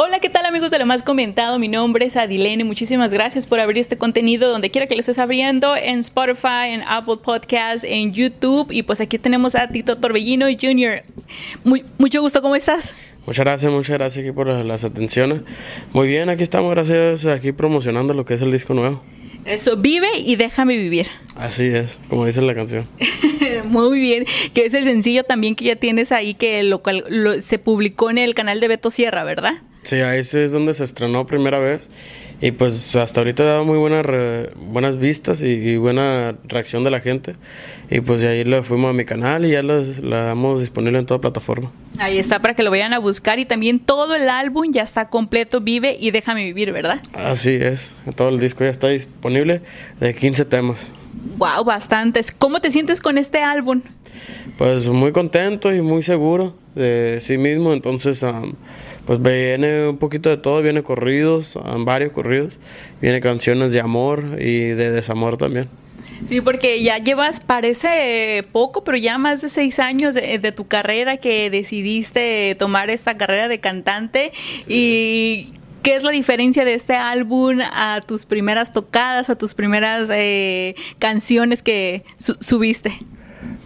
Hola, ¿qué tal amigos de lo más comentado? Mi nombre es Adilene. Muchísimas gracias por abrir este contenido donde quiera que lo estés abriendo, en Spotify, en Apple Podcasts, en YouTube. Y pues aquí tenemos a Tito Torbellino Jr. Muy, mucho gusto, ¿cómo estás? Muchas gracias, muchas gracias aquí por las atenciones. Muy bien, aquí estamos, gracias, aquí promocionando lo que es el disco nuevo. Eso, vive y déjame vivir. Así es, como dice la canción. Muy bien, que es el sencillo también que ya tienes ahí que lo, se publicó en el canal de Beto Sierra, ¿verdad? Sí, ahí es donde se estrenó primera vez y pues hasta ahorita ha dado muy buenas buenas vistas y, buena reacción de la gente y pues de ahí lo fuimos a mi canal y ya lo, la damos disponible en toda plataforma. Ahí está para que lo vayan a buscar y también todo el álbum ya está completo, vive y déjame vivir, ¿verdad? Así es, todo el disco ya está disponible de 15 temas. Wow, bastantes. ¿Cómo te sientes con este álbum? Pues muy contento y muy seguro de sí mismo, entonces pues viene un poquito de todo, viene corridos, varios corridos, viene canciones de amor y de desamor también. Sí, porque ya llevas, parece poco, pero ya más de seis años de, tu carrera que decidiste tomar esta carrera de cantante. ¿Y qué es la diferencia de este álbum a tus primeras tocadas, a tus primeras eh, canciones que subiste?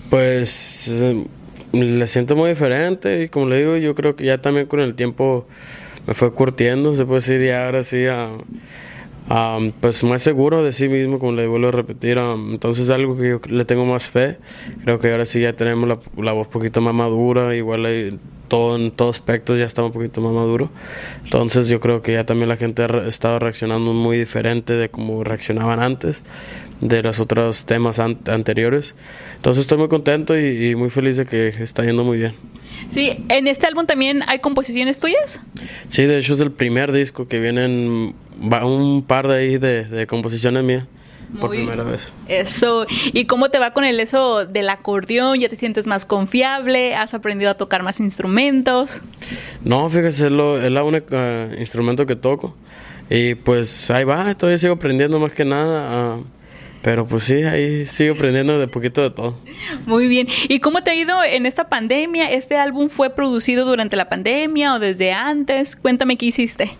Pues eh, le siento muy diferente y como le digo, yo creo que ya también con el tiempo me fue curtiendo, se puede decir, y ahora sí, pues más seguro de sí mismo, como le vuelvo a repetir, entonces algo que yo le tengo más fe, creo que ahora sí ya tenemos la, la voz un poquito más madura, igual hay todo en todos aspectos ya está un poquito más maduro. Entonces yo creo que ya también la gente ha estado reaccionando muy diferente de cómo reaccionaban antes de los otros temas anteriores. Entonces estoy muy contento y, muy feliz de que está yendo muy bien. Sí, ¿en este álbum también hay composiciones tuyas? Sí, de hecho es el primer disco que vienen un par de ahí de, de composiciones mías por primera vez. Eso. ¿Y cómo te va con el eso del acordeón? ¿Ya te sientes más confiable? ¿Has aprendido a tocar más instrumentos? No, fíjese, es, lo, es la única instrumento que toco. Y pues ahí va, todavía sigo aprendiendo más que nada. Ah, pero pues sí, ahí sigo aprendiendo de poquito de todo. Muy bien. ¿Y cómo te ha ido en esta pandemia? ¿Este álbum fue producido durante la pandemia o desde antes? Cuéntame qué hiciste.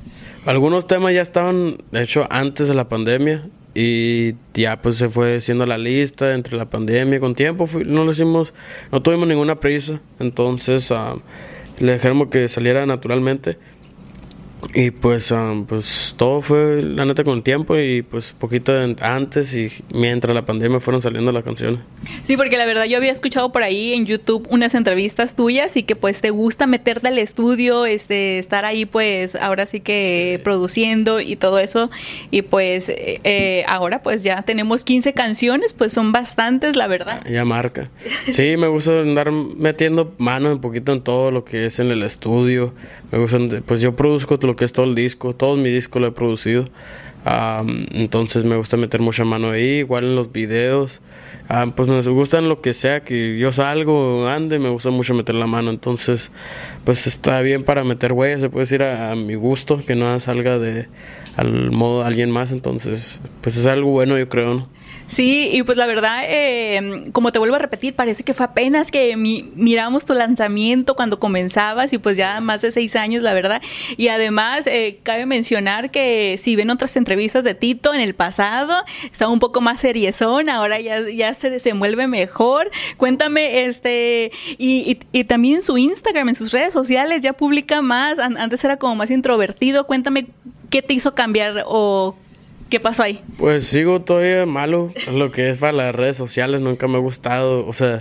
Algunos temas ya estaban hechos antes de la pandemia y ya pues se fue haciendo la lista entre la pandemia con tiempo no lo hicimos no tuvimos ninguna prisa. Entonces uh, le dejamos que saliera naturalmente y pues, um, pues todo fue la neta con el tiempo y pues poquito antes y mientras la pandemia fueron saliendo las canciones. Sí, porque la verdad yo había escuchado por ahí en YouTube unas entrevistas tuyas y que pues te gusta meterte al estudio, este, estar ahí pues ahora sí que produciendo y todo eso. Y pues eh, eh, ahora pues ya tenemos 15 canciones, pues son bastantes la verdad. Ya marca. Sí, me gusta andar metiendo mano un poquito en todo lo que es en el estudio. Me gusta, pues yo produzco lo que es todo el disco, todo mi disco lo he producido. entonces me gusta meter mucha mano ahí, igual en los videos. pues me gustan lo que sea, que yo salgo, ande, me gusta mucho meter la mano. Entonces, pues está bien para meter huellas, se puede decir a, a mi gusto, que no salga de al modo alguien más. Entonces, pues es algo bueno, yo creo, ¿no? Sí, y pues la verdad, eh, como te vuelvo a repetir, parece que fue apenas que miramos tu lanzamiento cuando comenzabas y pues ya más de seis años, la verdad. Y además, eh, cabe mencionar que si ven otras entrevistas de Tito en el pasado, estaba un poco más seriezón, ahora ya, ya se desenvuelve mejor. Cuéntame, este, y, y, y también en su Instagram, en sus redes sociales, ya publica más, antes era como más introvertido. Cuéntame qué te hizo cambiar o ¿Qué pasó ahí? Pues sigo todavía malo lo que es para las redes sociales, nunca me ha gustado, o sea,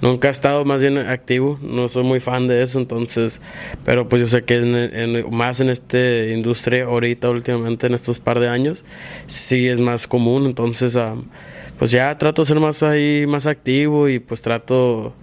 nunca he estado más bien activo, no soy muy fan de eso, entonces, pero pues yo sé que en, más en esta industria ahorita, últimamente, en estos par de años, sí es más común, entonces, ah, pues ya trato de ser más ahí, más activo y pues trato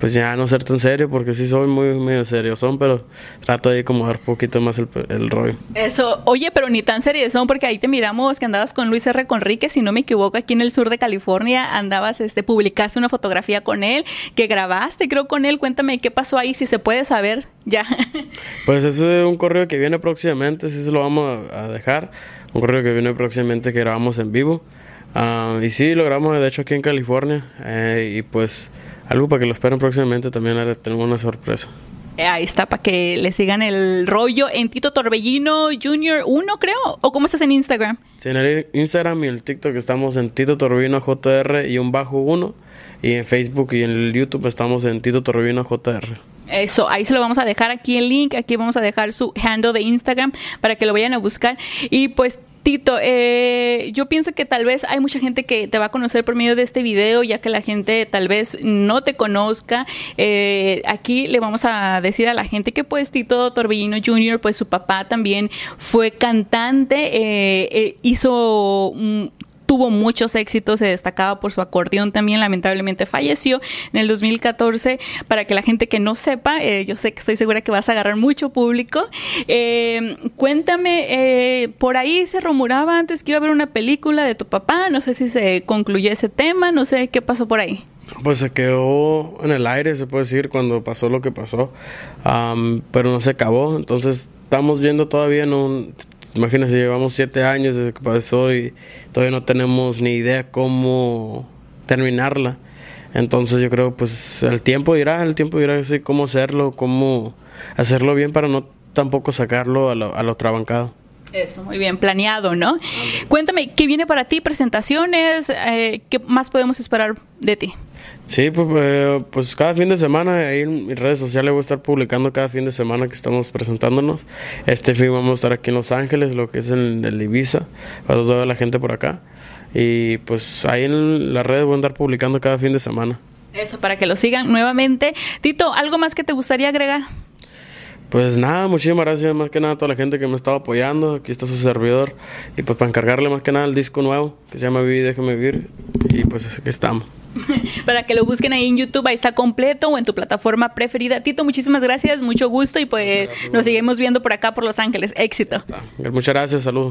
pues ya no ser tan serio, porque sí soy muy medio serio son, pero trato de acomodar un poquito más el, el rollo. Eso, oye, pero ni tan serio son, porque ahí te miramos que andabas con Luis R. Conrique, si no me equivoco, aquí en el sur de California, andabas, este, publicaste una fotografía con él, que grabaste, creo, con él, cuéntame qué pasó ahí, si se puede saber, ya. Pues ese es un correo que viene próximamente, sí se lo vamos a, dejar, un correo que viene próximamente que grabamos en vivo, ah, y sí, lo grabamos de hecho aquí en California, eh, y pues algo para que lo esperen próximamente también tenemos una sorpresa. Eh, ahí está, para que le sigan el rollo en Tito Torbellino Junior 1, creo. ¿O cómo estás en Instagram? Sí, en el Instagram y el TikTok estamos en Tito Torbellino JR y un bajo 1. Y en Facebook y en el YouTube estamos en Tito Torbellino JR. Eso, ahí se lo vamos a dejar aquí el link, aquí vamos a dejar su handle de Instagram para que lo vayan a buscar. Y pues Tito, eh, yo pienso que tal vez hay mucha gente que te va a conocer por medio de este video, ya que la gente tal vez no te conozca. Eh, aquí le vamos a decir a la gente que pues Tito Torbellino Jr., pues su papá también fue cantante, eh, hizo tuvo muchos éxitos, se destacaba por su acordeón también, lamentablemente falleció en el 2014. Para que la gente que no sepa, eh, yo sé que estoy segura que vas a agarrar mucho público. Eh, cuéntame, eh, por ahí se rumoraba antes que iba a haber una película de tu papá, no sé si se concluyó ese tema, no sé qué pasó por ahí. Pues se quedó en el aire, se puede decir, cuando pasó lo que pasó, pero no se acabó. Entonces estamos yendo todavía en un, Imagínense, llevamos siete años desde que pasó y todavía no tenemos ni idea cómo terminarla. Entonces yo creo pues el tiempo dirá, el tiempo dirá así cómo hacerlo, cómo hacerlo bien para no tampoco sacarlo a lo, a lo trabancado. Eso, muy bien, planeado, ¿no? Cuéntame, ¿qué viene para ti? ¿Presentaciones? Eh, ¿Qué más podemos esperar de ti? Sí, pues, eh, pues cada fin de semana ahí en mis redes sociales voy a estar publicando cada fin de semana que estamos presentándonos. Este fin vamos a estar aquí en Los Ángeles, lo que es el, el Ibiza, para toda la gente por acá. Y pues ahí en las redes voy a andar publicando cada fin de semana. Eso, para que lo sigan nuevamente. Tito, ¿algo más que te gustaría agregar? Pues nada, muchísimas gracias más que nada a toda la gente que me estaba apoyando. Aquí está su servidor. Y pues para encargarle más que nada el disco nuevo que se llama Vivi, déjame vivir. Y pues aquí estamos. Para que lo busquen ahí en YouTube, ahí está completo o en tu plataforma preferida. Tito, muchísimas gracias, mucho gusto y pues nos seguimos viendo por acá por Los Ángeles. Éxito. Muchas gracias, saludos.